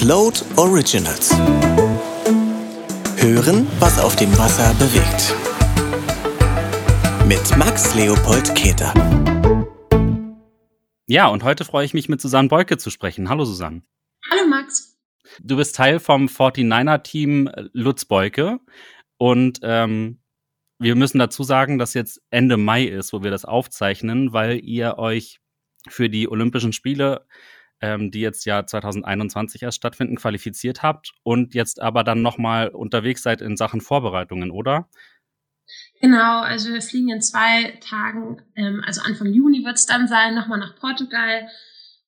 Float Originals. Hören, was auf dem Wasser bewegt. Mit Max Leopold Keter. Ja, und heute freue ich mich mit Susanne Beuke zu sprechen. Hallo Susanne. Hallo Max. Du bist Teil vom 49er-Team Lutz Beuke. Und ähm, wir müssen dazu sagen, dass jetzt Ende Mai ist, wo wir das aufzeichnen, weil ihr euch für die Olympischen Spiele, ähm, die jetzt ja 2021 erst stattfinden, qualifiziert habt und jetzt aber dann nochmal unterwegs seid in Sachen Vorbereitungen, oder? Genau, also wir fliegen in zwei Tagen, ähm, also Anfang Juni wird es dann sein, nochmal nach Portugal.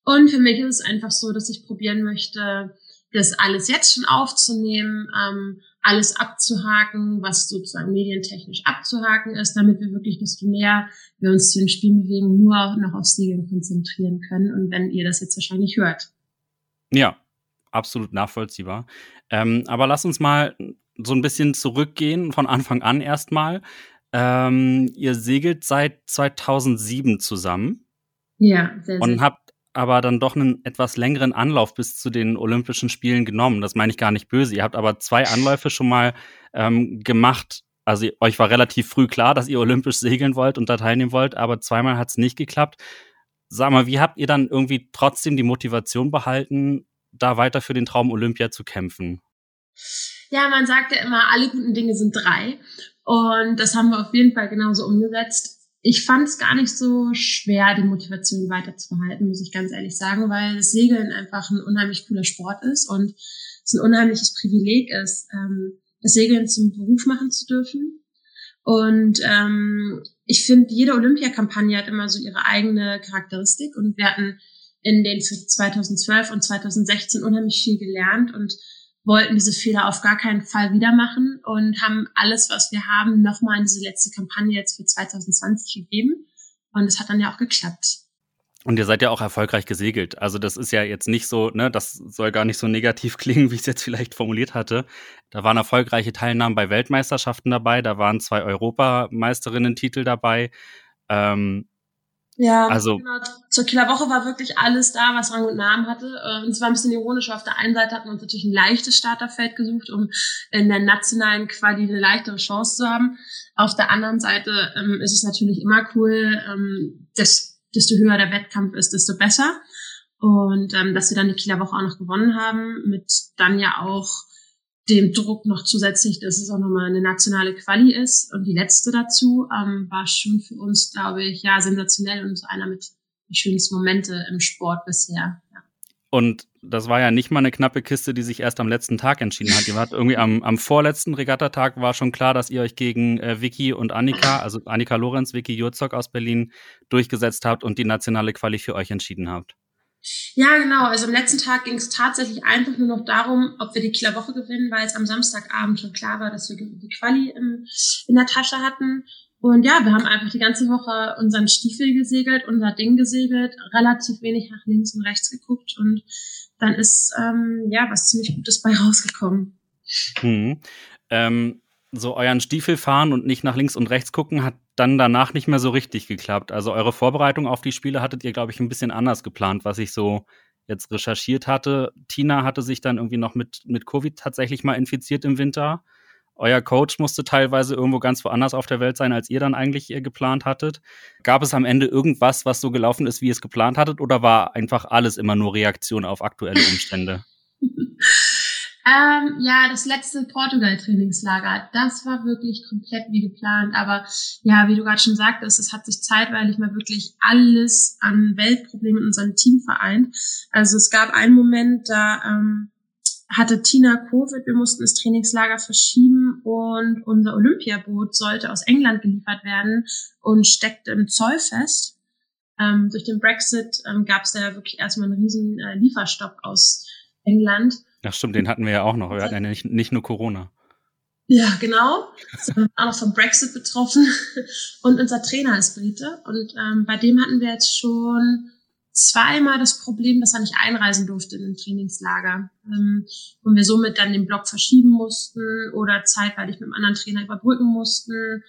Und für mich ist es einfach so, dass ich probieren möchte, das alles jetzt schon aufzunehmen, ähm, alles abzuhaken, was sozusagen medientechnisch abzuhaken ist, damit wir wirklich desto mehr wir uns zu den Spielen bewegen, nur noch auf Segeln konzentrieren können. Und wenn ihr das jetzt wahrscheinlich hört. Ja, absolut nachvollziehbar. Ähm, aber lass uns mal so ein bisschen zurückgehen, von Anfang an erstmal. Ähm, ihr segelt seit 2007 zusammen. Ja, sehr, sehr. Und habt aber dann doch einen etwas längeren Anlauf bis zu den Olympischen Spielen genommen. Das meine ich gar nicht böse. Ihr habt aber zwei Anläufe schon mal ähm, gemacht. Also euch war relativ früh klar, dass ihr olympisch segeln wollt und da teilnehmen wollt, aber zweimal hat es nicht geklappt. Sag mal, wie habt ihr dann irgendwie trotzdem die Motivation behalten, da weiter für den Traum Olympia zu kämpfen? Ja, man sagt ja immer, alle guten Dinge sind drei. Und das haben wir auf jeden Fall genauso umgesetzt ich fand es gar nicht so schwer, die Motivation weiterzuhalten, muss ich ganz ehrlich sagen, weil das Segeln einfach ein unheimlich cooler Sport ist und es ein unheimliches Privileg ist, ähm, das Segeln zum Beruf machen zu dürfen. Und ähm, ich finde, jede Olympiakampagne hat immer so ihre eigene Charakteristik und wir hatten in den 2012 und 2016 unheimlich viel gelernt und wollten diese Fehler auf gar keinen Fall wieder machen und haben alles, was wir haben, nochmal in diese letzte Kampagne jetzt für 2020 gegeben. Und es hat dann ja auch geklappt. Und ihr seid ja auch erfolgreich gesegelt. Also das ist ja jetzt nicht so, ne, das soll gar nicht so negativ klingen, wie ich es jetzt vielleicht formuliert hatte. Da waren erfolgreiche Teilnahmen bei Weltmeisterschaften dabei, da waren zwei Europameisterinnen-Titel dabei. Ähm, ja, also genau. zur Killerwoche war wirklich alles da, was Rang und Namen hatte. Und es war ein bisschen ironisch. Auf der einen Seite hatten wir uns natürlich ein leichtes Starterfeld gesucht, um in der nationalen Quali eine leichtere Chance zu haben. Auf der anderen Seite ähm, ist es natürlich immer cool, ähm, dass, desto höher der Wettkampf ist, desto besser. Und ähm, dass wir dann die Kieler Woche auch noch gewonnen haben, mit dann ja auch dem Druck noch zusätzlich, dass es auch nochmal eine nationale Quali ist. Und die letzte dazu ähm, war schon für uns, glaube ich, ja, sensationell und einer mit den schönsten Momente im Sport bisher. Ja. Und das war ja nicht mal eine knappe Kiste, die sich erst am letzten Tag entschieden hat. Ihr wart irgendwie am, am vorletzten Regattatag war schon klar, dass ihr euch gegen äh, Vicky und Annika, also Annika Lorenz, Vicky Jurzok aus Berlin, durchgesetzt habt und die nationale Quali für euch entschieden habt. Ja, genau. Also am letzten Tag ging es tatsächlich einfach nur noch darum, ob wir die Kieler Woche gewinnen, weil es am Samstagabend schon klar war, dass wir die Quali im, in der Tasche hatten. Und ja, wir haben einfach die ganze Woche unseren Stiefel gesegelt, unser Ding gesegelt, relativ wenig nach links und rechts geguckt und dann ist ähm, ja was ziemlich Gutes bei rausgekommen. Hm. Ähm, so euren Stiefel fahren und nicht nach links und rechts gucken, hat dann danach nicht mehr so richtig geklappt. Also eure Vorbereitung auf die Spiele hattet ihr, glaube ich, ein bisschen anders geplant, was ich so jetzt recherchiert hatte. Tina hatte sich dann irgendwie noch mit, mit Covid tatsächlich mal infiziert im Winter. Euer Coach musste teilweise irgendwo ganz woanders auf der Welt sein, als ihr dann eigentlich geplant hattet. Gab es am Ende irgendwas, was so gelaufen ist, wie ihr es geplant hattet, oder war einfach alles immer nur Reaktion auf aktuelle Umstände? Ähm, ja, das letzte Portugal-Trainingslager, das war wirklich komplett wie geplant. Aber ja, wie du gerade schon sagtest, es hat sich zeitweilig mal wirklich alles an Weltproblemen in unserem Team vereint. Also es gab einen Moment, da ähm, hatte Tina Covid, wir mussten das Trainingslager verschieben und unser Olympiaboot sollte aus England geliefert werden und steckte im Zoll fest. Ähm, durch den Brexit ähm, gab es da wirklich erstmal einen riesen äh, Lieferstopp aus England. Ach stimmt, den hatten wir ja auch noch. Wir hatten ja nicht, nicht nur Corona. Ja, genau. Wir auch noch vom Brexit betroffen. Und unser Trainer ist Brite. Und ähm, bei dem hatten wir jetzt schon zweimal das Problem, dass er nicht einreisen durfte in ein Trainingslager. Ähm, und wir somit dann den Block verschieben mussten oder zeitweilig mit einem anderen Trainer überbrücken mussten.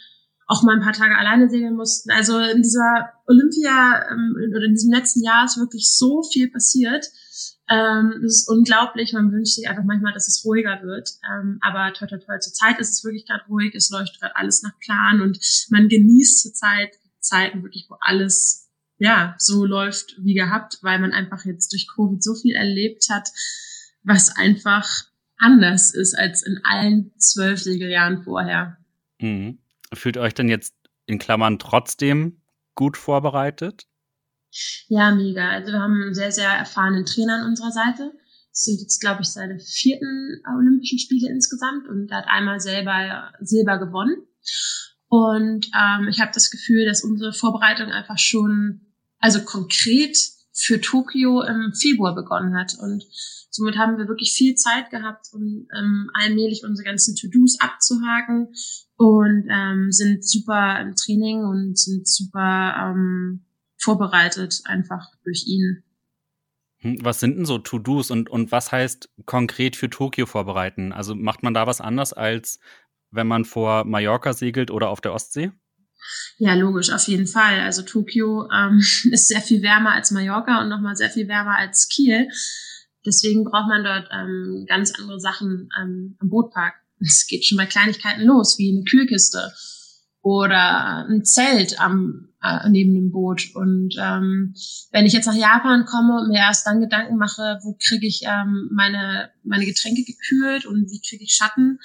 Auch mal ein paar Tage alleine segeln mussten. Also in dieser Olympia ähm, oder in diesem letzten Jahr ist wirklich so viel passiert Ähm, das ist unglaublich. Man wünscht sich einfach manchmal, dass es ruhiger wird. Ähm, aber toll, toll, toll. Zur Zeit ist es wirklich gerade ruhig. Es läuft gerade alles nach Plan und man genießt zur Zeit Zeiten wirklich, wo alles ja so läuft wie gehabt, weil man einfach jetzt durch Covid so viel erlebt hat, was einfach anders ist als in allen zwölf Segeljahren vorher. Mhm. Fühlt euch denn jetzt in Klammern trotzdem gut vorbereitet? Ja, mega. Also wir haben einen sehr, sehr erfahrenen Trainer an unserer Seite. Das sind jetzt, glaube ich, seine vierten Olympischen Spiele insgesamt und er hat einmal selber Silber gewonnen. Und ähm, ich habe das Gefühl, dass unsere Vorbereitung einfach schon, also konkret für Tokio im Februar begonnen hat. Und somit haben wir wirklich viel Zeit gehabt, um ähm, allmählich unsere ganzen To-Dos abzuhaken und ähm, sind super im Training und sind super ähm, vorbereitet einfach durch ihn. Hm, was sind denn so To-Dos und, und was heißt konkret für Tokio vorbereiten? Also macht man da was anders als wenn man vor Mallorca segelt oder auf der Ostsee? Ja, logisch, auf jeden Fall. Also Tokio ähm, ist sehr viel wärmer als Mallorca und nochmal sehr viel wärmer als Kiel. Deswegen braucht man dort ähm, ganz andere Sachen ähm, am Bootpark. Es geht schon bei Kleinigkeiten los, wie eine Kühlkiste oder ein Zelt am äh, neben dem Boot. Und ähm, wenn ich jetzt nach Japan komme und mir erst dann Gedanken mache, wo kriege ich ähm, meine meine Getränke gekühlt und wie kriege ich Schatten,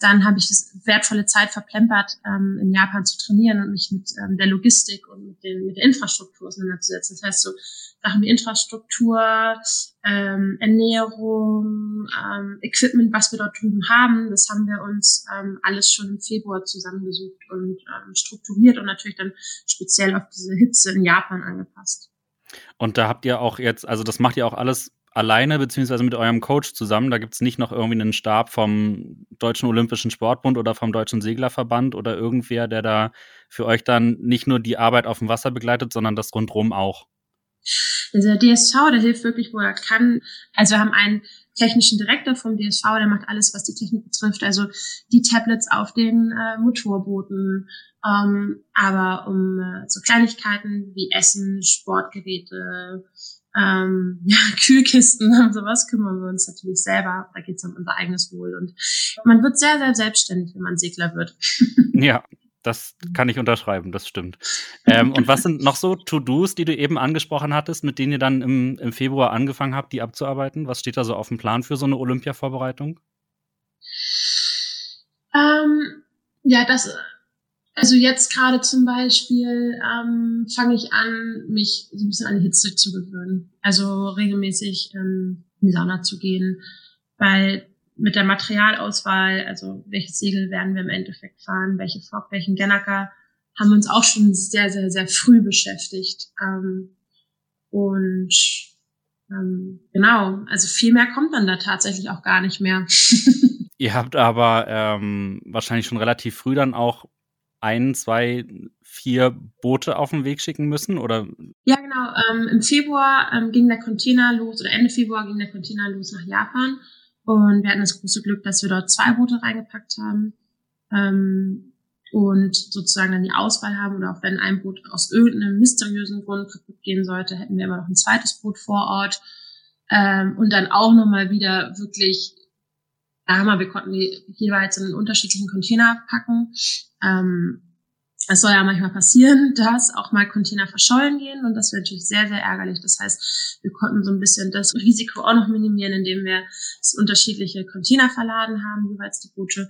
dann habe ich das wertvolle Zeit verplempert, ähm, in Japan zu trainieren und mich mit ähm, der Logistik und mit, den, mit der Infrastruktur auseinanderzusetzen. Das heißt so Sachen wie Infrastruktur, ähm, Ernährung, ähm, Equipment, was wir dort drüben haben, das haben wir uns ähm, alles schon im Februar zusammengesucht und ähm, strukturiert und natürlich dann speziell auf diese Hitze in Japan angepasst. Und da habt ihr auch jetzt, also das macht ihr auch alles alleine beziehungsweise mit eurem Coach zusammen. Da gibt es nicht noch irgendwie einen Stab vom Deutschen Olympischen Sportbund oder vom Deutschen Seglerverband oder irgendwer, der da für euch dann nicht nur die Arbeit auf dem Wasser begleitet, sondern das rundrum auch. Also der DSV, der hilft wirklich, wo er kann. Also wir haben einen technischen Direktor vom DSV, der macht alles, was die Technik betrifft. Also die Tablets auf den äh, Motorbooten, ähm, aber um äh, so Kleinigkeiten wie Essen, Sportgeräte, ähm, ja, Kühlkisten und sowas kümmern wir uns natürlich selber. Da geht es um unser eigenes Wohl. Und man wird sehr, sehr selbstständig, wenn man Segler wird. Ja, das kann ich unterschreiben, das stimmt. Ähm, und was sind noch so To-Dos, die du eben angesprochen hattest, mit denen ihr dann im, im Februar angefangen habt, die abzuarbeiten? Was steht da so auf dem Plan für so eine Olympia-Vorbereitung? Ähm, ja, das also jetzt gerade zum Beispiel ähm, fange ich an, mich so ein bisschen an die Hitze zu gewöhnen. Also regelmäßig ähm, in die Sauna zu gehen, weil mit der Materialauswahl, also welches Segel werden wir im Endeffekt fahren, welche Fock, welchen Gennaker, haben wir uns auch schon sehr, sehr, sehr früh beschäftigt. Ähm, und ähm, genau, also viel mehr kommt dann da tatsächlich auch gar nicht mehr. Ihr habt aber ähm, wahrscheinlich schon relativ früh dann auch ein, zwei, vier Boote auf den Weg schicken müssen, oder? Ja, genau. Ähm, Im Februar ähm, ging der Container los, oder Ende Februar ging der Container los nach Japan. Und wir hatten das große Glück, dass wir dort zwei Boote reingepackt haben. Ähm, und sozusagen dann die Auswahl haben, oder auch wenn ein Boot aus irgendeinem mysteriösen Grund kaputt gehen sollte, hätten wir immer noch ein zweites Boot vor Ort. Ähm, und dann auch nochmal wieder wirklich Hammer, wir konnten die jeweils in einen unterschiedlichen Container packen. Ähm, es soll ja manchmal passieren, dass auch mal Container verschollen gehen und das wäre natürlich sehr, sehr ärgerlich. Das heißt, wir konnten so ein bisschen das Risiko auch noch minimieren, indem wir unterschiedliche Container verladen haben, jeweils die Boote.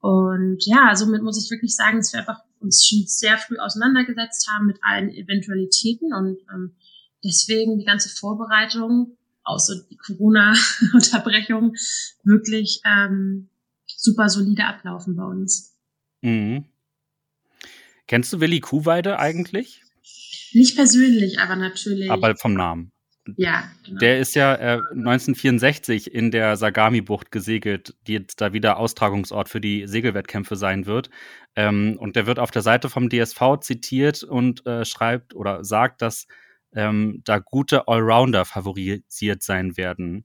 Und ja, somit muss ich wirklich sagen, dass wir einfach uns schon sehr früh auseinandergesetzt haben mit allen Eventualitäten und ähm, deswegen die ganze Vorbereitung außer die Corona-Unterbrechung, wirklich ähm, super solide ablaufen bei uns. Mhm. Kennst du Willi Kuhweide eigentlich? Nicht persönlich, aber natürlich. Aber vom Namen. Ja, genau. Der ist ja äh, 1964 in der Sagami-Bucht gesegelt, die jetzt da wieder Austragungsort für die Segelwettkämpfe sein wird. Ähm, und der wird auf der Seite vom DSV zitiert und äh, schreibt oder sagt, dass ähm, da gute Allrounder favorisiert sein werden.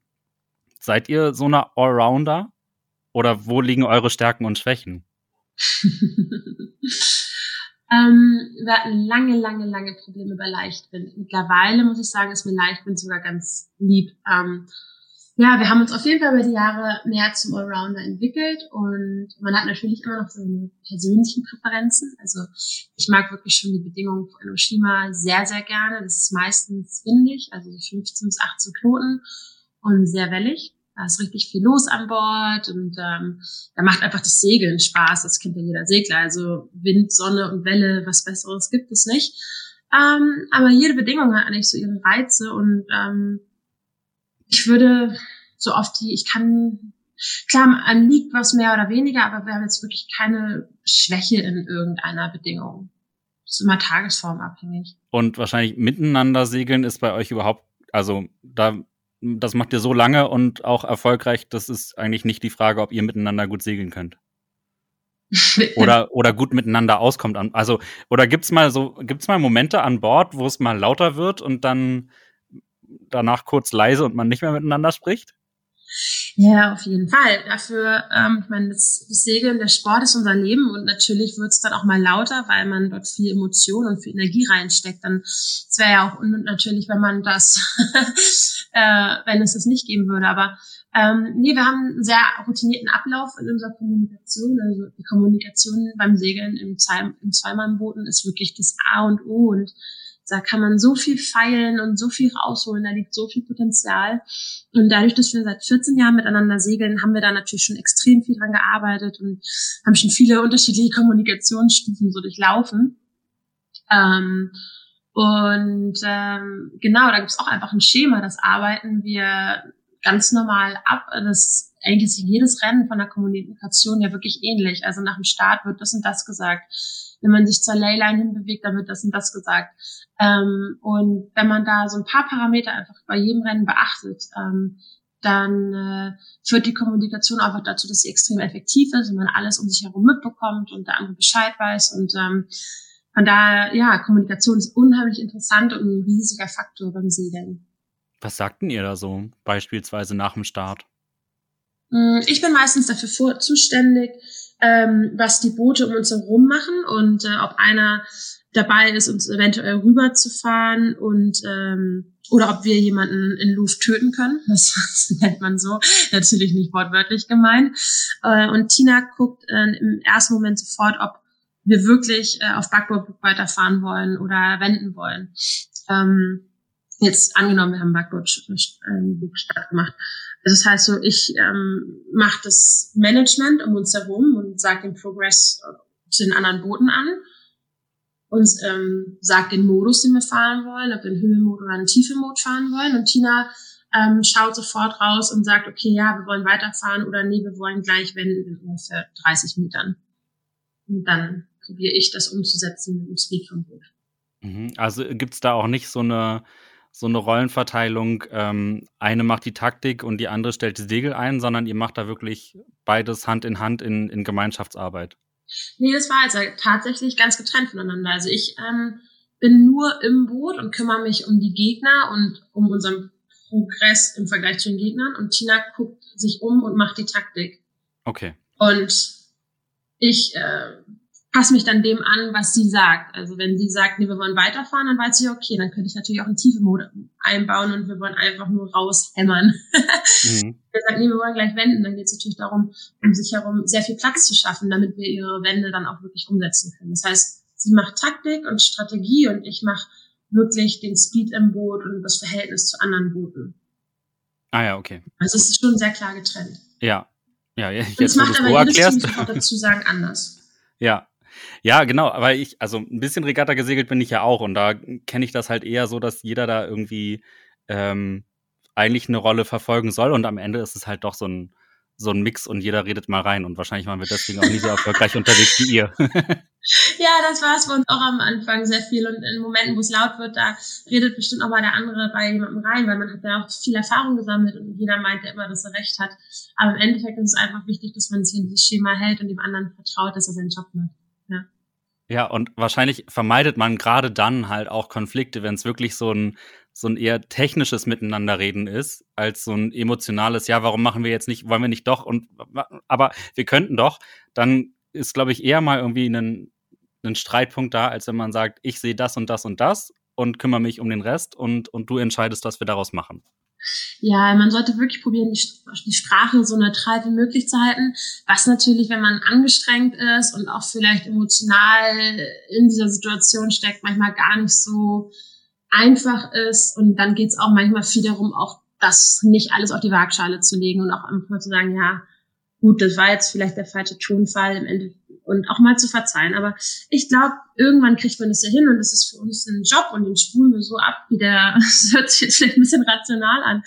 Seid ihr so eine Allrounder? Oder wo liegen eure Stärken und Schwächen? Ähm, wir hatten lange, lange, lange Probleme bei Leichtwind. Mittlerweile muss ich sagen, ist mir Leichtwind sogar ganz lieb. Ähm, ja, wir haben uns auf jeden Fall über die Jahre mehr zum Allrounder entwickelt und man hat natürlich immer noch seine persönlichen Präferenzen. Also ich mag wirklich schon die Bedingungen von Enoshima sehr, sehr gerne. Das ist meistens windig, also 15 bis 18 Knoten und sehr wellig. Da ist richtig viel los an Bord und ähm, da macht einfach das Segeln Spaß. Das kennt ja jeder Segler. Also Wind, Sonne und Welle, was Besseres gibt es nicht. Ähm, aber jede Bedingung hat eigentlich so ihre Reize und ähm, ich würde so oft die, ich kann, klar, an liegt was mehr oder weniger, aber wir haben jetzt wirklich keine Schwäche in irgendeiner Bedingung. Das ist immer tagesformabhängig. Und wahrscheinlich miteinander segeln ist bei euch überhaupt, also da, das macht ihr so lange und auch erfolgreich, das ist eigentlich nicht die Frage, ob ihr miteinander gut segeln könnt. oder, oder gut miteinander auskommt. Also, oder gibt's mal so, gibt's mal Momente an Bord, wo es mal lauter wird und dann danach kurz leise und man nicht mehr miteinander spricht? Ja, auf jeden Fall. Dafür, ähm, ich meine, das, das Segeln, der Sport ist unser Leben und natürlich wird es dann auch mal lauter, weil man dort viel Emotion und viel Energie reinsteckt. Dann es wäre ja auch und natürlich, wenn man das, äh, wenn es das nicht geben würde. Aber ähm, nee, wir haben einen sehr routinierten Ablauf in unserer Kommunikation. Also die Kommunikation beim Segeln im, Zwei im Zweimannbooten ist wirklich das A und O und da kann man so viel feilen und so viel rausholen, da liegt so viel Potenzial. Und dadurch, dass wir seit 14 Jahren miteinander segeln, haben wir da natürlich schon extrem viel dran gearbeitet und haben schon viele unterschiedliche Kommunikationsstufen so durchlaufen. Ähm, und ähm, genau, da gibt's auch einfach ein Schema, das arbeiten wir ganz normal ab. Das eigentlich ist jedes Rennen von der Kommunikation ja wirklich ähnlich. Also nach dem Start wird das und das gesagt. Wenn man sich zur Leyline hinbewegt, dann wird das und das gesagt. Ähm, und wenn man da so ein paar Parameter einfach bei jedem Rennen beachtet, ähm, dann äh, führt die Kommunikation einfach dazu, dass sie extrem effektiv ist und man alles um sich herum mitbekommt und der andere Bescheid weiß. Und ähm, von daher, ja, Kommunikation ist unheimlich interessant und ein riesiger Faktor beim Segeln. Was sagten ihr da so, beispielsweise nach dem Start? Hm, ich bin meistens dafür vor, zuständig, ähm, was die Boote um uns herum machen und äh, ob einer dabei ist, uns eventuell rüberzufahren und ähm, oder ob wir jemanden in Luft töten können. Das, nennt man so, natürlich nicht wortwörtlich gemeint. Äh, und Tina guckt äh, im ersten Moment sofort, ob wir wirklich äh, auf Backboard weiterfahren wollen oder wenden wollen. Ähm, jetzt angenommen, wir haben Backboard äh, Start gemacht. Also das heißt so, ich ähm, mache das Management um uns herum und sage den Progress äh, zu den anderen Booten an und ähm, sagt den Modus, den wir fahren wollen, ob wir einen Hümmelmod oder einen Tiefemod fahren wollen. Und Tina ähm, schaut sofort raus und sagt, okay, ja, wir wollen weiterfahren oder nee, wir wollen gleich wenden in ungefähr 30 Metern. Und dann probiere ich das umzusetzen mit dem Speed vom Boot. Mhm. Also gibt's da auch nicht so eine so eine Rollenverteilung, ähm, eine macht die Taktik und die andere stellt die Segel ein, sondern ihr macht da wirklich beides Hand in Hand in, in Gemeinschaftsarbeit. Nee, das war also tatsächlich ganz getrennt voneinander. Also ich ähm, bin nur im Boot und kümmere mich um die Gegner und um unseren Progress im Vergleich zu den Gegnern. Und Tina guckt sich um und macht die Taktik. Okay. Und ich äh, passe mich dann dem an, was sie sagt. Also wenn sie sagt, nee, wir wollen weiterfahren, dann weiß ich, okay, dann könnte ich natürlich auch einen tiefe Mode einbauen und wir wollen einfach nur raushämmern. mhm. Wenn sagt, nee, wir wollen gleich wenden, dann geht es natürlich darum, um sich herum sehr viel Platz zu schaffen, damit wir ihre Wände dann auch wirklich umsetzen können. Das heißt, sie macht Taktik und Strategie und ich mache wirklich den Speed im Boot und das Verhältnis zu anderen Booten. Ah ja, okay. Also es ist schon sehr klar getrennt. Ja. Ja, jetzt, und es macht aber jedes erklärst. Team dazu sagen anders. Ja, ja, genau, aber ich, also ein bisschen Regatta gesegelt bin ich ja auch und da kenne ich das halt eher so, dass jeder da irgendwie ähm, eigentlich eine Rolle verfolgen soll und am Ende ist es halt doch so ein, so ein Mix und jeder redet mal rein und wahrscheinlich waren wir deswegen auch nie so erfolgreich unterwegs wie ihr. ja, das war es bei uns auch am Anfang sehr viel und in Momenten, wo es laut wird, da redet bestimmt auch mal der andere bei jemandem rein, weil man hat ja auch viel Erfahrung gesammelt und jeder meint ja immer, dass er recht hat. Aber im Endeffekt ist es einfach wichtig, dass man sich in dieses Schema hält und dem anderen vertraut, dass er seinen Job macht. Ja. Ja, und wahrscheinlich vermeidet man gerade dann halt auch Konflikte, wenn es wirklich so ein, so ein eher technisches Miteinanderreden ist, als so ein emotionales, ja, warum machen wir jetzt nicht, wollen wir nicht doch und aber wir könnten doch, dann ist, glaube ich, eher mal irgendwie ein, ein Streitpunkt da, als wenn man sagt, ich sehe das und das und das und kümmere mich um den Rest und, und du entscheidest, was wir daraus machen. Ja, man sollte wirklich probieren, die, die Sprache so neutral wie möglich zu halten. Was natürlich, wenn man angestrengt ist und auch vielleicht emotional in dieser Situation steckt, manchmal gar nicht so einfach ist. Und dann geht's auch manchmal viel darum, auch das nicht alles auf die Waagschale zu legen und auch einfach zu sagen, ja, gut, das war jetzt vielleicht der falsche Tonfall im Ende und auch mal zu verzeihen. Aber ich glaube, irgendwann kriegt man das ja hin und das ist für uns ein Job und den spulen wir so ab, wie der, das hört sich jetzt vielleicht ein bisschen rational an.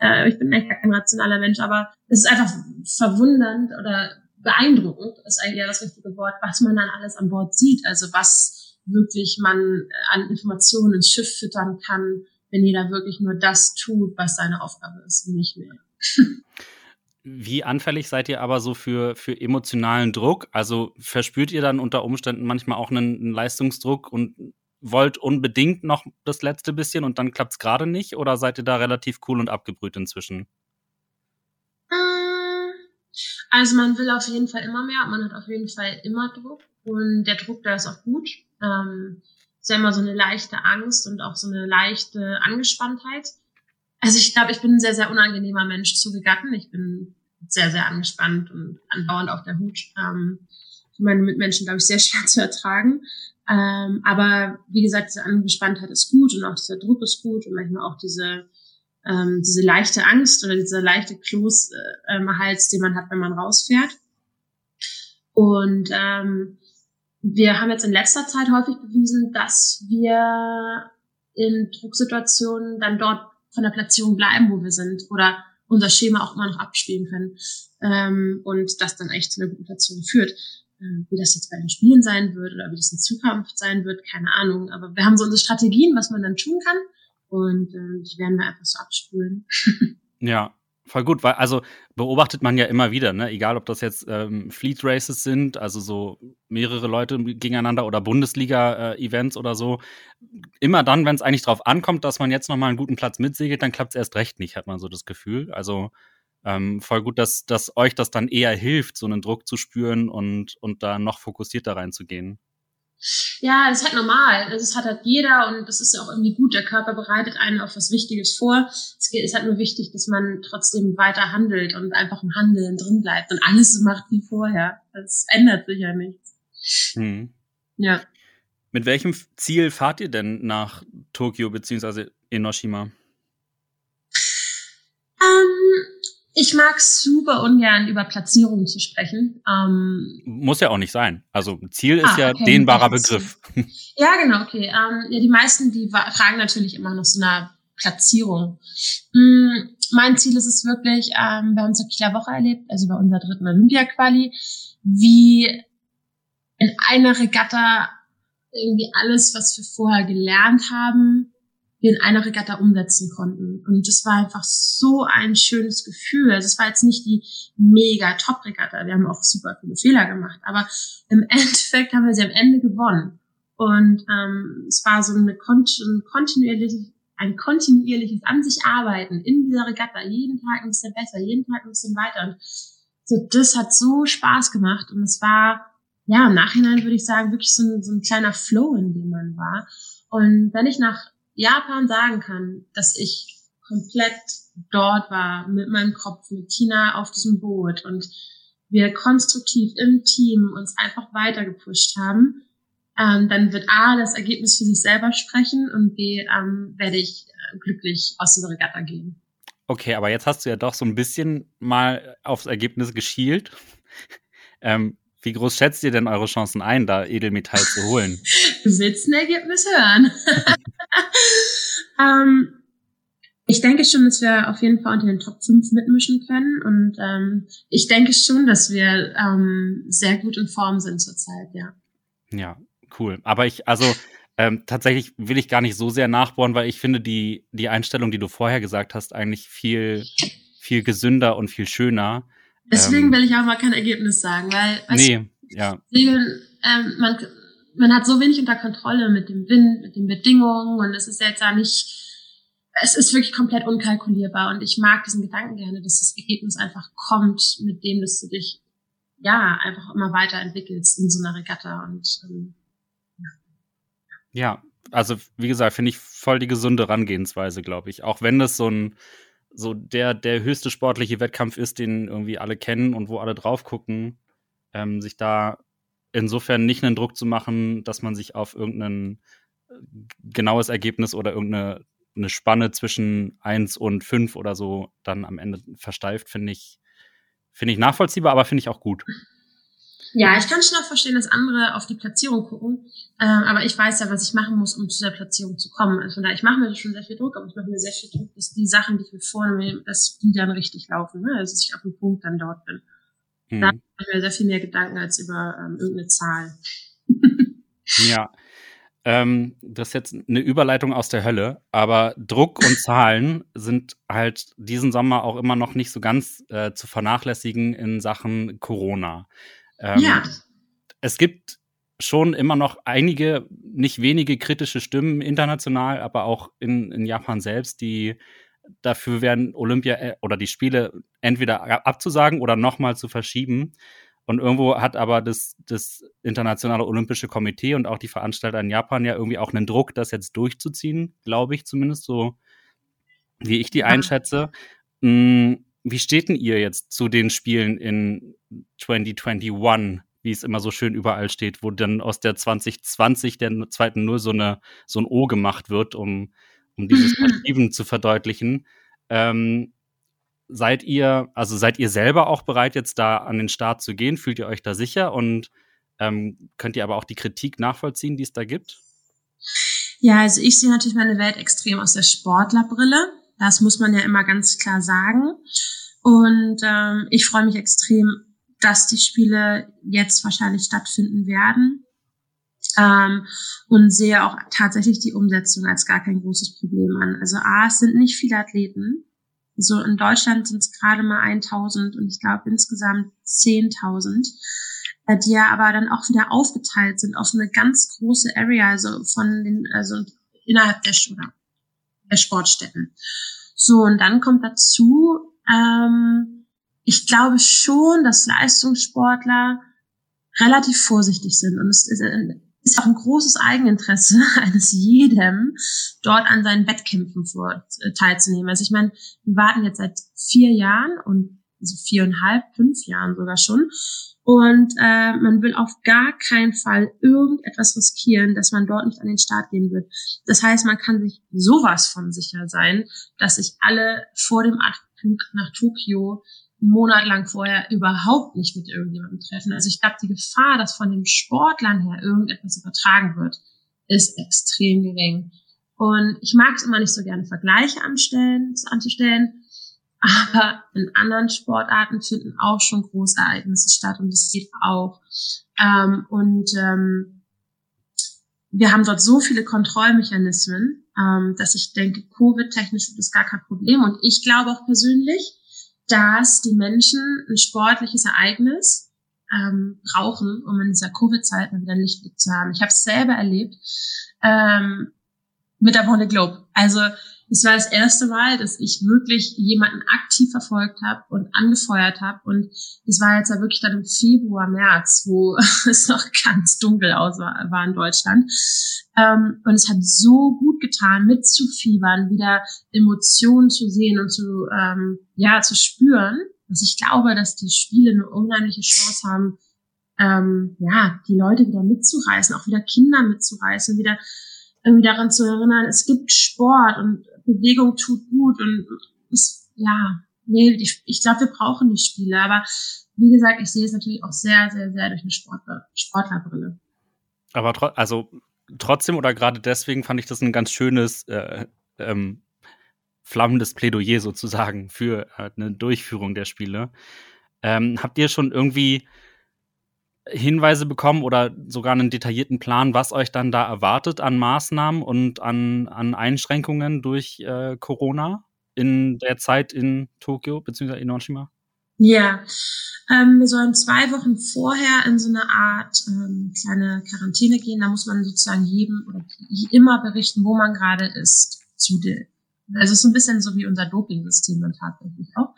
Äh, ich bin gar kein rationaler Mensch, aber es ist einfach verwundernd oder beeindruckend, ist eigentlich ja das richtige Wort, was man dann alles an Bord sieht. Also was wirklich man an Informationen ins Schiff füttern kann, wenn jeder wirklich nur das tut, was seine Aufgabe ist und nicht mehr. Wie anfällig seid ihr aber so für, für emotionalen Druck? Also verspürt ihr dann unter Umständen manchmal auch einen, einen Leistungsdruck und wollt unbedingt noch das letzte bisschen und dann klappt es gerade nicht? Oder seid ihr da relativ cool und abgebrüht inzwischen? Äh, also man will auf jeden Fall immer mehr, man hat auf jeden Fall immer Druck und der Druck da ist auch gut. Ähm, ist ja immer so eine leichte Angst und auch so eine leichte Angespanntheit. Also ich glaube, ich bin ein sehr, sehr unangenehmer Mensch zu Gatten. Ich bin sehr, sehr angespannt und andauernd auf der Hut. Ähm, meine Mitmenschen, glaube ich, sehr schwer zu ertragen. Ähm, aber wie gesagt, diese Angespanntheit ist gut und auch dieser Druck ist gut und manchmal auch diese, ähm, diese leichte Angst oder dieser leichte Kloß äh, im Hals, den man hat, wenn man rausfährt. Und ähm, wir haben jetzt in letzter Zeit häufig bewiesen, dass wir in Drucksituationen dann dort von der Platzierung bleiben, wo wir sind oder unser Schema auch immer noch abspielen können ähm, und das dann echt zu einer guten Platzierung führt. Ähm, wie das jetzt bei den Spielen sein wird oder wie das in Zukunft sein wird, keine Ahnung. Aber wir haben so unsere Strategien, was man dann tun kann und ähm, die werden wir einfach so abspulen. ja, Voll gut, weil also beobachtet man ja immer wieder, ne? egal ob das jetzt ähm, Fleet Races sind, also so mehrere Leute gegeneinander oder Bundesliga-Events äh, oder so. Immer dann, wenn es eigentlich drauf ankommt, dass man jetzt nochmal einen guten Platz mitsegelt, dann klappt es erst recht nicht, hat man so das Gefühl. Also ähm, voll gut, dass, dass euch das dann eher hilft, so einen Druck zu spüren und, und da noch fokussierter reinzugehen. Ja, das ist halt normal. Das hat halt jeder und das ist ja auch irgendwie gut. Der Körper bereitet einen auf was Wichtiges vor. Es ist halt nur wichtig, dass man trotzdem weiter handelt und einfach im Handeln drin bleibt und alles so macht wie vorher. Das ändert sich ja nichts. Hm. Ja. Mit welchem Ziel fahrt ihr denn nach Tokio beziehungsweise Enoshima? Ich mag super ungern über Platzierungen zu sprechen. Ähm, Muss ja auch nicht sein. Also Ziel ist ah, ja okay, dehnbarer Begriff. Ja, genau, okay. Ähm, ja, die meisten, die fragen natürlich immer nach so einer Platzierung. Mhm, mein Ziel ist es wirklich, ähm, wir haben zur Kieler Woche erlebt, also bei unserer dritten Olympia-Quali, wie in einer Regatta irgendwie alles, was wir vorher gelernt haben, wir in einer Regatta umsetzen konnten. Und das war einfach so ein schönes Gefühl. Also es war jetzt nicht die mega Top-Regatta. Wir haben auch super viele Fehler gemacht. Aber im Endeffekt haben wir sie am Ende gewonnen. Und ähm, es war so eine ein kontinuierliches, ein kontinuierliches an sich arbeiten in dieser Regatta. Jeden Tag ein bisschen besser, jeden Tag ein bisschen weiter. Und so, das hat so Spaß gemacht. Und es war, ja, im Nachhinein würde ich sagen, wirklich so ein, so ein kleiner Flow, in dem man war. Und wenn ich nach Japan sagen kann, dass ich komplett dort war mit meinem Kopf, mit Tina auf diesem Boot und wir konstruktiv im Team uns einfach weitergepusht haben, ähm, dann wird A, das Ergebnis für sich selber sprechen und B, ähm, werde ich äh, glücklich aus dieser Regatta gehen. Okay, aber jetzt hast du ja doch so ein bisschen mal aufs Ergebnis geschielt. ähm, wie groß schätzt ihr denn eure Chancen ein, da Edelmetall zu holen? du willst ein Ergebnis hören. ähm, ich denke schon, dass wir auf jeden Fall unter den Top 5 mitmischen können. Und ähm, ich denke schon, dass wir ähm, sehr gut in Form sind zurzeit, ja. Ja, cool. Aber ich, also ähm, tatsächlich will ich gar nicht so sehr nachbohren, weil ich finde die, die Einstellung, die du vorher gesagt hast, eigentlich viel, viel gesünder und viel schöner. Deswegen ähm, will ich auch mal kein Ergebnis sagen, weil nee, ja. Regeln, ähm, man, man hat so wenig unter Kontrolle mit dem Wind, mit den Bedingungen und es ist jetzt ja nicht, es ist wirklich komplett unkalkulierbar und ich mag diesen Gedanken gerne, dass das Ergebnis einfach kommt, mit dem dass du dich ja einfach immer weiterentwickelst in so einer Regatta und ähm, Ja, also wie gesagt, finde ich voll die gesunde Herangehensweise, glaube ich. Auch wenn das so ein so der der höchste sportliche Wettkampf ist, den irgendwie alle kennen und wo alle drauf gucken, ähm, sich da insofern nicht einen Druck zu machen, dass man sich auf irgendein äh, genaues Ergebnis oder irgendeine eine Spanne zwischen 1 und 5 oder so dann am Ende versteift, finde ich, finde ich nachvollziehbar, aber finde ich auch gut. Ja, ich kann schon auch verstehen, dass andere auf die Platzierung gucken. Ähm, aber ich weiß ja, was ich machen muss, um zu der Platzierung zu kommen. Also von daher, ich mache mir schon sehr viel Druck, aber ich mache mir sehr viel Druck, dass die Sachen, die ich mir vornehme, dass die dann richtig laufen. Ne? Also dass ich auf dem Punkt dann dort bin. Mhm. Da habe ich mir sehr viel mehr Gedanken als über ähm, irgendeine Zahl. ja. Ähm, das ist jetzt eine Überleitung aus der Hölle, aber Druck und Zahlen sind halt diesen Sommer auch immer noch nicht so ganz äh, zu vernachlässigen in Sachen Corona. Ähm, ja. Es gibt schon immer noch einige, nicht wenige kritische Stimmen international, aber auch in, in Japan selbst, die dafür werden, Olympia äh, oder die Spiele entweder abzusagen oder nochmal zu verschieben. Und irgendwo hat aber das, das Internationale Olympische Komitee und auch die Veranstalter in Japan ja irgendwie auch einen Druck, das jetzt durchzuziehen, glaube ich zumindest, so wie ich die einschätze. Hm, wie steht denn ihr jetzt zu den Spielen in 2021, wie es immer so schön überall steht, wo dann aus der 2020 der zweiten Null so, eine, so ein O gemacht wird, um, um dieses Verschieben zu verdeutlichen? Ähm, seid ihr, also seid ihr selber auch bereit, jetzt da an den Start zu gehen? Fühlt ihr euch da sicher und ähm, könnt ihr aber auch die Kritik nachvollziehen, die es da gibt? Ja, also ich sehe natürlich meine Welt extrem aus der Sportlerbrille. Das muss man ja immer ganz klar sagen. Und ähm, ich freue mich extrem, dass die Spiele jetzt wahrscheinlich stattfinden werden. Ähm, und sehe auch tatsächlich die Umsetzung als gar kein großes Problem an. Also A, es sind nicht viele Athleten. So in Deutschland sind es gerade mal 1000 und ich glaube insgesamt 10.000, äh, die ja aber dann auch wieder aufgeteilt sind auf eine ganz große Area, also von den, also innerhalb der, oder der Sportstätten. So, und dann kommt dazu, ähm, ich glaube schon, dass Leistungssportler relativ vorsichtig sind und es ist, auch ein großes Eigeninteresse eines jedem, dort an seinen Wettkämpfen vor, äh, teilzunehmen. Also ich meine, wir warten jetzt seit vier Jahren und also viereinhalb, fünf Jahren sogar schon. Und äh, man will auf gar keinen Fall irgendetwas riskieren, dass man dort nicht an den Start gehen wird. Das heißt, man kann sich sowas von sicher sein, dass sich alle vor dem Abflug nach Tokio einen Monat lang vorher überhaupt nicht mit irgendjemandem treffen. Also ich glaube, die Gefahr, dass von den Sportlern her irgendetwas übertragen wird, ist extrem gering. Und ich mag es immer nicht so gerne, Vergleiche anstellen, anzustellen, aber in anderen Sportarten finden auch schon Großereignisse statt und das geht auch. Ähm, und ähm, wir haben dort so viele Kontrollmechanismen, ähm, dass ich denke, Covid-technisch wird das gar kein Problem. Und ich glaube auch persönlich, dass die Menschen ein sportliches Ereignis ähm, brauchen, um in dieser Covid-Zeit mal wieder Lichtblick zu haben. Ich habe es selber erlebt ähm, mit der Vonne Globe. Also es war das erste Mal, dass ich wirklich jemanden aktiv verfolgt habe und angefeuert habe. Und es war jetzt ja wirklich dann im Februar, März, wo es noch ganz dunkel aus war, in Deutschland. Ähm, und es hat so gut getan, mitzufiebern, wieder Emotionen zu sehen und zu, ähm, ja, zu spüren. Also ich glaube, dass die Spiele eine unheimliche Chance haben, ähm, ja, die Leute wieder mitzureißen, auch wieder Kinder mitzureißen, wieder irgendwie daran zu erinnern, es gibt Sport und Bewegung tut gut und es, ja, nee, ich, ich glaube, wir brauchen die Spiele, aber wie gesagt, ich sehe es natürlich auch sehr, sehr, sehr durch eine Sportler, Sportlerbrille. Aber tro also trotzdem oder gerade deswegen fand ich das ein ganz schönes, äh, ähm, flammendes Plädoyer sozusagen für äh, eine Durchführung der Spiele. Ähm, habt ihr schon irgendwie Hinweise bekommen oder sogar einen detaillierten Plan, was euch dann da erwartet an Maßnahmen und an, an Einschränkungen durch äh, Corona in der Zeit in Tokio bzw. in Hiroshima? Ja, ähm, wir sollen zwei Wochen vorher in so eine Art ähm, kleine Quarantäne gehen. Da muss man sozusagen jedem oder immer berichten, wo man gerade ist. Zu also es ist ein bisschen so wie unser Doping-System dann tatsächlich auch.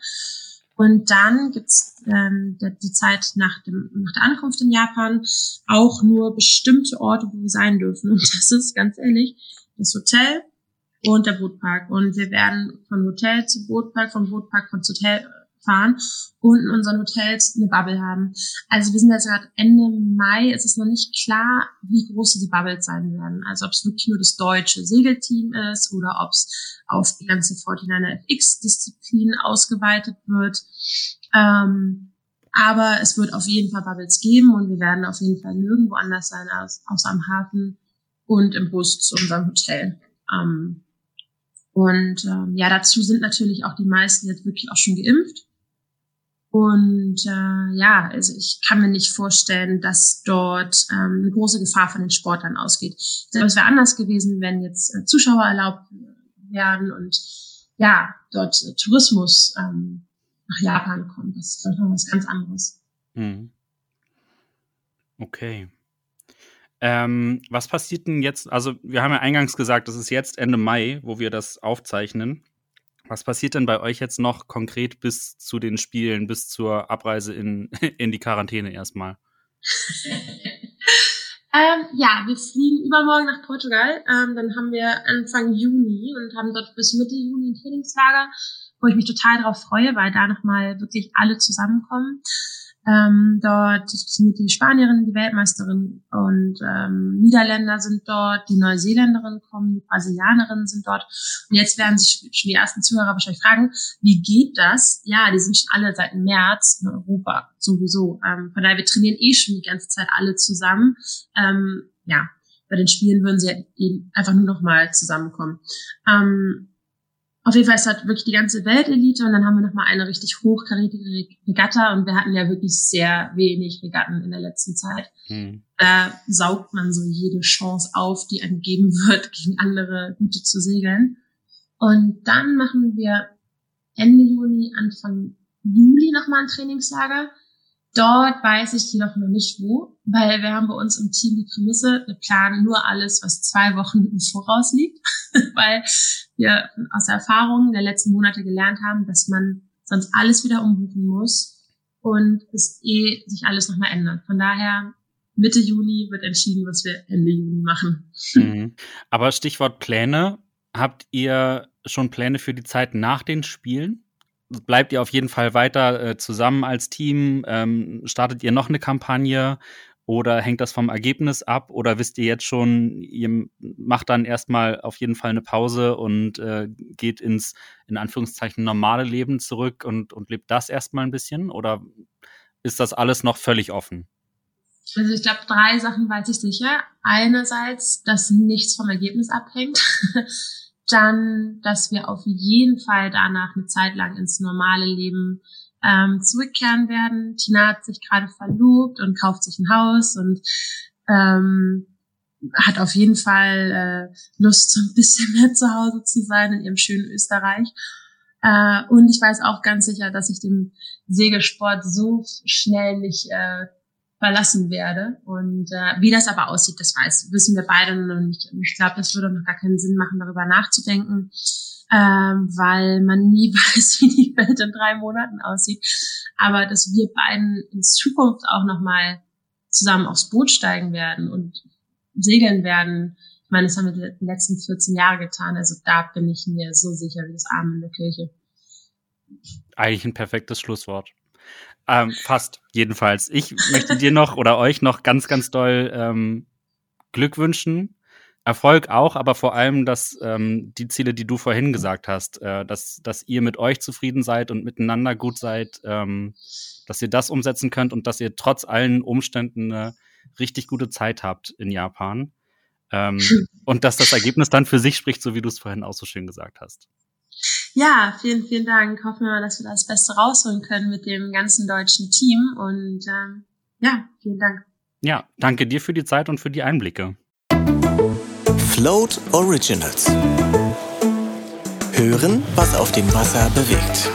Und dann gibt's ähm, die Zeit nach, dem, nach der Ankunft in Japan auch nur bestimmte Orte, wo wir sein dürfen. Und das ist ganz ehrlich das Hotel und der Bootpark. Und wir werden von Hotel zu Bootpark, von Bootpark von Hotel fahren und in unseren Hotels eine Bubble haben. Also wir sind jetzt gerade Ende Mai, es ist noch nicht klar, wie groß die Bubbles sein werden. Also ob es wirklich nur das deutsche Segelteam ist oder ob es auf die ganze 49er FX-Disziplin ausgeweitet wird. Ähm, aber es wird auf jeden Fall Bubbles geben und wir werden auf jeden Fall nirgendwo anders sein als, außer am Hafen und im Bus zu unserem Hotel. Ähm, und ähm, ja, dazu sind natürlich auch die meisten jetzt wirklich auch schon geimpft. Und äh, ja, also ich kann mir nicht vorstellen, dass dort ähm, eine große Gefahr von den Sportlern ausgeht. Ich glaube, es wäre anders gewesen, wenn jetzt äh, Zuschauer erlaubt werden und ja, dort äh, Tourismus ähm, nach Japan kommt. Das ist noch was ganz anderes. Hm. Okay. Ähm, was passiert denn jetzt? Also, wir haben ja eingangs gesagt, das ist jetzt Ende Mai, wo wir das aufzeichnen. Was passiert denn bei euch jetzt noch konkret bis zu den Spielen, bis zur Abreise in, in die Quarantäne erstmal? ähm, ja, wir fliegen übermorgen nach Portugal. Ähm, dann haben wir Anfang Juni und haben dort bis Mitte Juni ein Trainingslager, wo ich mich total darauf freue, weil da nochmal wirklich alle zusammenkommen. Ähm, dort sind die Spanierin, die Weltmeisterin und ähm, Niederländer sind dort, die Neuseeländerin kommen, die Brasilianerinnen sind dort. Und jetzt werden sich schon die ersten Zuhörer wahrscheinlich fragen, wie geht das? Ja, die sind schon alle seit März in Europa sowieso. Ähm, von daher, wir trainieren eh schon die ganze Zeit alle zusammen. Ähm, ja, bei den Spielen würden sie eben einfach nur noch mal zusammenkommen. Ähm, auf jeden Fall ist das wirklich die ganze Weltelite und dann haben wir nochmal eine richtig hochkarätige Regatta und wir hatten ja wirklich sehr wenig Regatten in der letzten Zeit. Mhm. Da saugt man so jede Chance auf, die einem geben wird, gegen andere gute zu segeln. Und dann machen wir Ende Juni, Anfang Juli nochmal ein Trainingslager. Dort weiß ich jedoch noch nicht wo, weil wir haben bei uns im Team die Prämisse, wir planen nur alles, was zwei Wochen im Voraus liegt, weil wir aus der Erfahrung der letzten Monate gelernt haben, dass man sonst alles wieder umbuchen muss und es eh sich alles nochmal ändert. Von daher Mitte Juni wird entschieden, was wir Ende Juni machen. Mhm. Aber Stichwort Pläne. Habt ihr schon Pläne für die Zeit nach den Spielen? bleibt ihr auf jeden Fall weiter äh, zusammen als Team? Ähm, startet ihr noch eine Kampagne oder hängt das vom Ergebnis ab? Oder wisst ihr jetzt schon, ihr macht dann erstmal auf jeden Fall eine Pause und äh, geht ins, in Anführungszeichen, normale Leben zurück und, und lebt das erstmal ein bisschen? Oder ist das alles noch völlig offen? Also ich glaube, drei Sachen weiß ich sicher. Einerseits, dass nichts vom Ergebnis abhängt. dann, dass wir auf jeden Fall danach eine Zeit lang ins normale Leben ähm, zurückkehren werden. Tina hat sich gerade verlobt und kauft sich ein Haus und ähm, hat auf jeden Fall äh, Lust, so ein bisschen mehr zu Hause zu sein in ihrem schönen Österreich. Äh, und ich weiß auch ganz sicher, dass ich dem Segelsport so schnell nicht äh, verlassen werde. Und äh, wie das aber aussieht, das weiß, wissen wir beide noch nicht. Und ich glaube, das würde noch gar keinen Sinn machen, darüber nachzudenken, ähm, weil man nie weiß, wie die Welt in drei Monaten aussieht. Aber dass wir beiden in Zukunft auch nochmal zusammen aufs Boot steigen werden und segeln werden. Ich meine, das haben wir die letzten 14 Jahre getan. Also da bin ich mir so sicher wie das Arm in der Kirche. Eigentlich ein perfektes Schlusswort. Ähm, fast, jedenfalls. Ich möchte dir noch oder euch noch ganz, ganz doll ähm, Glück wünschen. Erfolg auch, aber vor allem, dass ähm, die Ziele, die du vorhin gesagt hast, äh, dass, dass ihr mit euch zufrieden seid und miteinander gut seid, ähm, dass ihr das umsetzen könnt und dass ihr trotz allen Umständen eine richtig gute Zeit habt in Japan. Ähm, und dass das Ergebnis dann für sich spricht, so wie du es vorhin auch so schön gesagt hast. Ja, vielen, vielen Dank. Hoffen wir mal, dass wir das Beste rausholen können mit dem ganzen deutschen Team. Und ähm, ja, vielen Dank. Ja, danke dir für die Zeit und für die Einblicke. Float Originals. Hören, was auf dem Wasser bewegt.